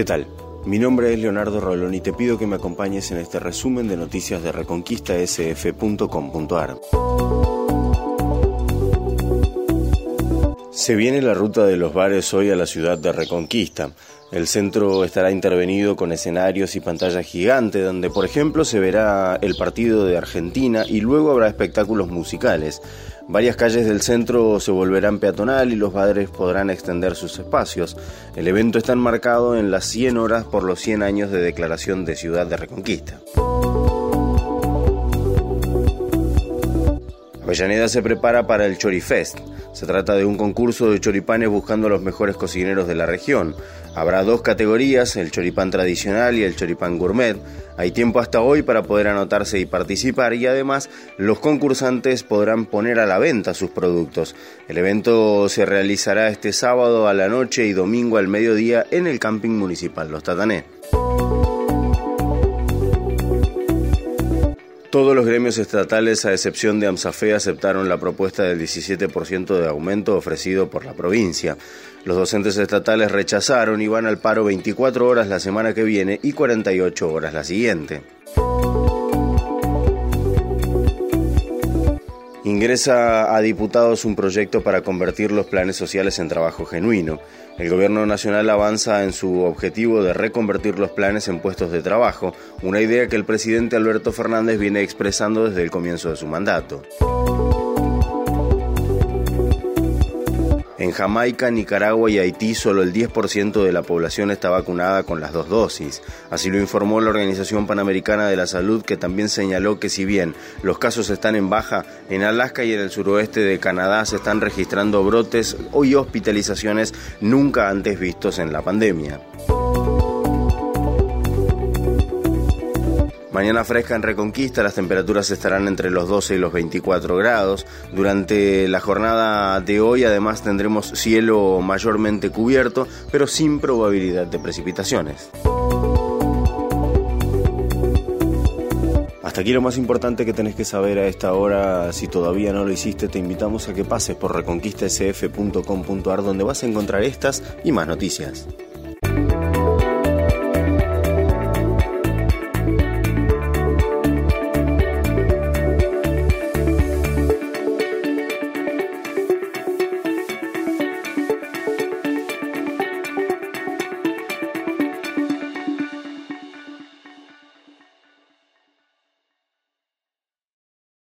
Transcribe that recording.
¿Qué tal? Mi nombre es Leonardo Rolón y te pido que me acompañes en este resumen de noticias de reconquistasf.com.ar. Se viene la ruta de los bares hoy a la ciudad de Reconquista. El centro estará intervenido con escenarios y pantallas gigantes donde, por ejemplo, se verá el partido de Argentina y luego habrá espectáculos musicales. Varias calles del centro se volverán peatonal y los bares podrán extender sus espacios. El evento está enmarcado en las 100 horas por los 100 años de declaración de Ciudad de Reconquista. Avellaneda se prepara para el Chorifest. Se trata de un concurso de choripanes buscando a los mejores cocineros de la región. Habrá dos categorías, el choripán tradicional y el choripán gourmet. Hay tiempo hasta hoy para poder anotarse y participar y además los concursantes podrán poner a la venta sus productos. El evento se realizará este sábado a la noche y domingo al mediodía en el camping municipal Los Tatané. Todos los gremios estatales, a excepción de AMSAFE, aceptaron la propuesta del 17% de aumento ofrecido por la provincia. Los docentes estatales rechazaron y van al paro 24 horas la semana que viene y 48 horas la siguiente. Ingresa a diputados un proyecto para convertir los planes sociales en trabajo genuino. El gobierno nacional avanza en su objetivo de reconvertir los planes en puestos de trabajo, una idea que el presidente Alberto Fernández viene expresando desde el comienzo de su mandato. En Jamaica, Nicaragua y Haití solo el 10% de la población está vacunada con las dos dosis. Así lo informó la Organización Panamericana de la Salud que también señaló que si bien los casos están en baja, en Alaska y en el suroeste de Canadá se están registrando brotes y hospitalizaciones nunca antes vistos en la pandemia. Mañana fresca en Reconquista, las temperaturas estarán entre los 12 y los 24 grados. Durante la jornada de hoy además tendremos cielo mayormente cubierto, pero sin probabilidad de precipitaciones. Hasta aquí lo más importante que tenés que saber a esta hora. Si todavía no lo hiciste, te invitamos a que pases por reconquistasf.com.ar donde vas a encontrar estas y más noticias.